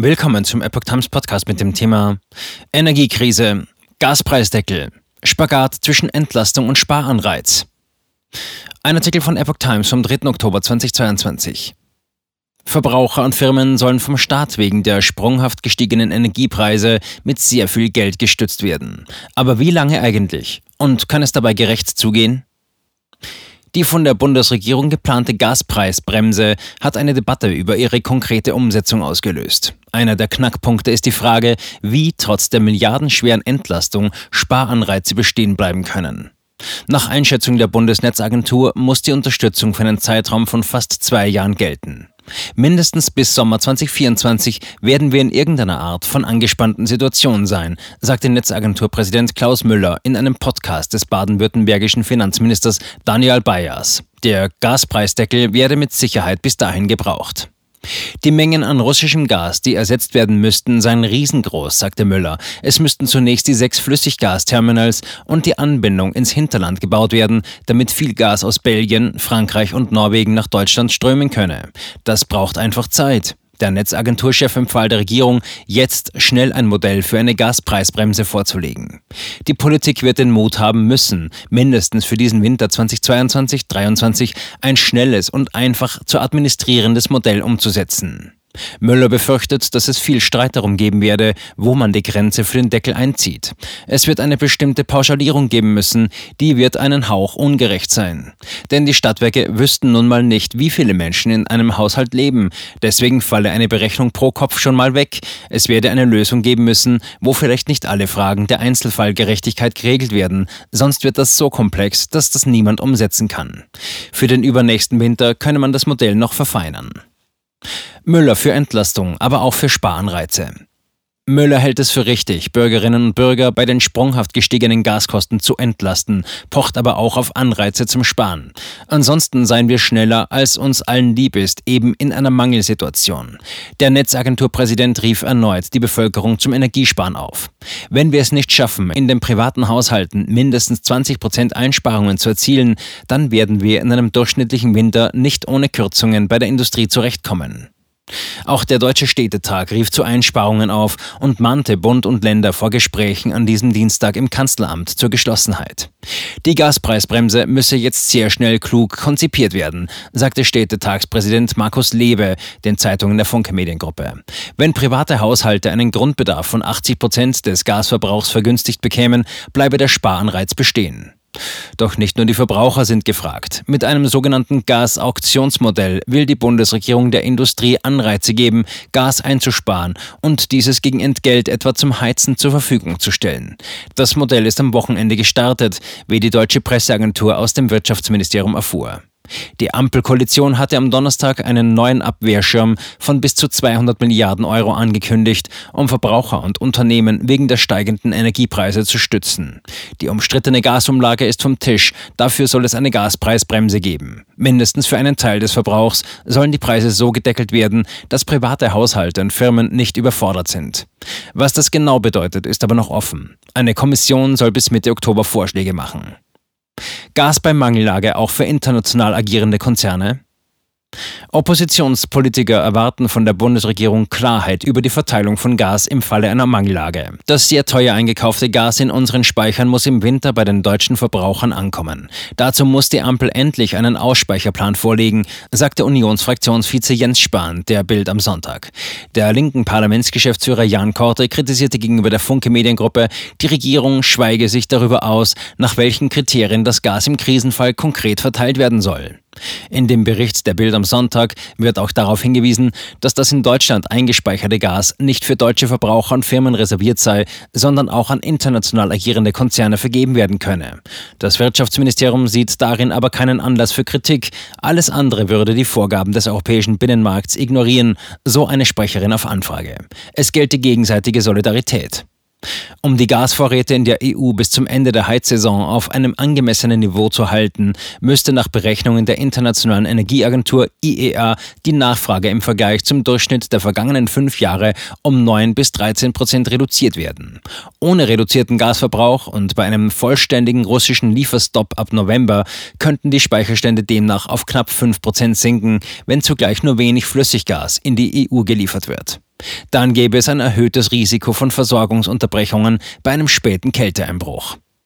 Willkommen zum Epoch Times Podcast mit dem Thema Energiekrise, Gaspreisdeckel, Spagat zwischen Entlastung und Sparanreiz. Ein Artikel von Epoch Times vom 3. Oktober 2022. Verbraucher und Firmen sollen vom Staat wegen der sprunghaft gestiegenen Energiepreise mit sehr viel Geld gestützt werden. Aber wie lange eigentlich? Und kann es dabei gerecht zugehen? Die von der Bundesregierung geplante Gaspreisbremse hat eine Debatte über ihre konkrete Umsetzung ausgelöst. Einer der Knackpunkte ist die Frage, wie trotz der milliardenschweren Entlastung Sparanreize bestehen bleiben können. Nach Einschätzung der Bundesnetzagentur muss die Unterstützung für einen Zeitraum von fast zwei Jahren gelten. Mindestens bis Sommer 2024 werden wir in irgendeiner Art von angespannten Situationen sein, sagte Netzagenturpräsident Klaus Müller in einem Podcast des baden-württembergischen Finanzministers Daniel Bayers. Der Gaspreisdeckel werde mit Sicherheit bis dahin gebraucht. Die Mengen an russischem Gas, die ersetzt werden müssten, seien riesengroß, sagte Müller. Es müssten zunächst die sechs Flüssiggasterminals und die Anbindung ins Hinterland gebaut werden, damit viel Gas aus Belgien, Frankreich und Norwegen nach Deutschland strömen könne. Das braucht einfach Zeit. Der Netzagenturchef empfahl der Regierung, jetzt schnell ein Modell für eine Gaspreisbremse vorzulegen. Die Politik wird den Mut haben müssen, mindestens für diesen Winter 2022-23 ein schnelles und einfach zu administrierendes Modell umzusetzen. Müller befürchtet, dass es viel Streit darum geben werde, wo man die Grenze für den Deckel einzieht. Es wird eine bestimmte Pauschalierung geben müssen, die wird einen Hauch ungerecht sein. Denn die Stadtwerke wüssten nun mal nicht, wie viele Menschen in einem Haushalt leben. Deswegen falle eine Berechnung pro Kopf schon mal weg. Es werde eine Lösung geben müssen, wo vielleicht nicht alle Fragen der Einzelfallgerechtigkeit geregelt werden. Sonst wird das so komplex, dass das niemand umsetzen kann. Für den übernächsten Winter könne man das Modell noch verfeinern. Müller für Entlastung, aber auch für Sparanreize. Müller hält es für richtig, Bürgerinnen und Bürger bei den sprunghaft gestiegenen Gaskosten zu entlasten, pocht aber auch auf Anreize zum Sparen. Ansonsten seien wir schneller, als uns allen lieb ist, eben in einer Mangelsituation. Der Netzagenturpräsident rief erneut die Bevölkerung zum Energiesparen auf. Wenn wir es nicht schaffen, in den privaten Haushalten mindestens 20 Prozent Einsparungen zu erzielen, dann werden wir in einem durchschnittlichen Winter nicht ohne Kürzungen bei der Industrie zurechtkommen. Auch der Deutsche Städtetag rief zu Einsparungen auf und mahnte Bund und Länder vor Gesprächen an diesem Dienstag im Kanzleramt zur Geschlossenheit. Die Gaspreisbremse müsse jetzt sehr schnell klug konzipiert werden, sagte Städtetagspräsident Markus Lewe den Zeitungen der Funke Mediengruppe. Wenn private Haushalte einen Grundbedarf von 80 Prozent des Gasverbrauchs vergünstigt bekämen, bleibe der Sparanreiz bestehen. Doch nicht nur die Verbraucher sind gefragt. Mit einem sogenannten Gasauktionsmodell will die Bundesregierung der Industrie Anreize geben, Gas einzusparen und dieses gegen Entgelt etwa zum Heizen zur Verfügung zu stellen. Das Modell ist am Wochenende gestartet, wie die deutsche Presseagentur aus dem Wirtschaftsministerium erfuhr. Die Ampelkoalition hatte am Donnerstag einen neuen Abwehrschirm von bis zu 200 Milliarden Euro angekündigt, um Verbraucher und Unternehmen wegen der steigenden Energiepreise zu stützen. Die umstrittene Gasumlage ist vom Tisch, dafür soll es eine Gaspreisbremse geben. Mindestens für einen Teil des Verbrauchs sollen die Preise so gedeckelt werden, dass private Haushalte und Firmen nicht überfordert sind. Was das genau bedeutet, ist aber noch offen. Eine Kommission soll bis Mitte Oktober Vorschläge machen. Gas bei Mangellage auch für international agierende Konzerne? Oppositionspolitiker erwarten von der Bundesregierung Klarheit über die Verteilung von Gas im Falle einer Mangellage. Das sehr teuer eingekaufte Gas in unseren Speichern muss im Winter bei den deutschen Verbrauchern ankommen. Dazu muss die Ampel endlich einen Ausspeicherplan vorlegen, sagte Unionsfraktionsvize Jens Spahn der Bild am Sonntag. Der linken Parlamentsgeschäftsführer Jan Korte kritisierte gegenüber der Funke Mediengruppe, die Regierung schweige sich darüber aus, nach welchen Kriterien das Gas im Krisenfall konkret verteilt werden soll. In dem Bericht der Bild am Sonntag wird auch darauf hingewiesen, dass das in Deutschland eingespeicherte Gas nicht für deutsche Verbraucher und Firmen reserviert sei, sondern auch an international agierende Konzerne vergeben werden könne. Das Wirtschaftsministerium sieht darin aber keinen Anlass für Kritik. Alles andere würde die Vorgaben des europäischen Binnenmarkts ignorieren, so eine Sprecherin auf Anfrage. Es gelte gegenseitige Solidarität. Um die Gasvorräte in der EU bis zum Ende der Heizsaison auf einem angemessenen Niveau zu halten, müsste nach Berechnungen der Internationalen Energieagentur IEA die Nachfrage im Vergleich zum Durchschnitt der vergangenen fünf Jahre um 9 bis 13 Prozent reduziert werden. Ohne reduzierten Gasverbrauch und bei einem vollständigen russischen Lieferstopp ab November könnten die Speicherstände demnach auf knapp 5 Prozent sinken, wenn zugleich nur wenig Flüssiggas in die EU geliefert wird. Dann gäbe es ein erhöhtes Risiko von Versorgungsunterbrechungen bei einem späten Kälteeinbruch.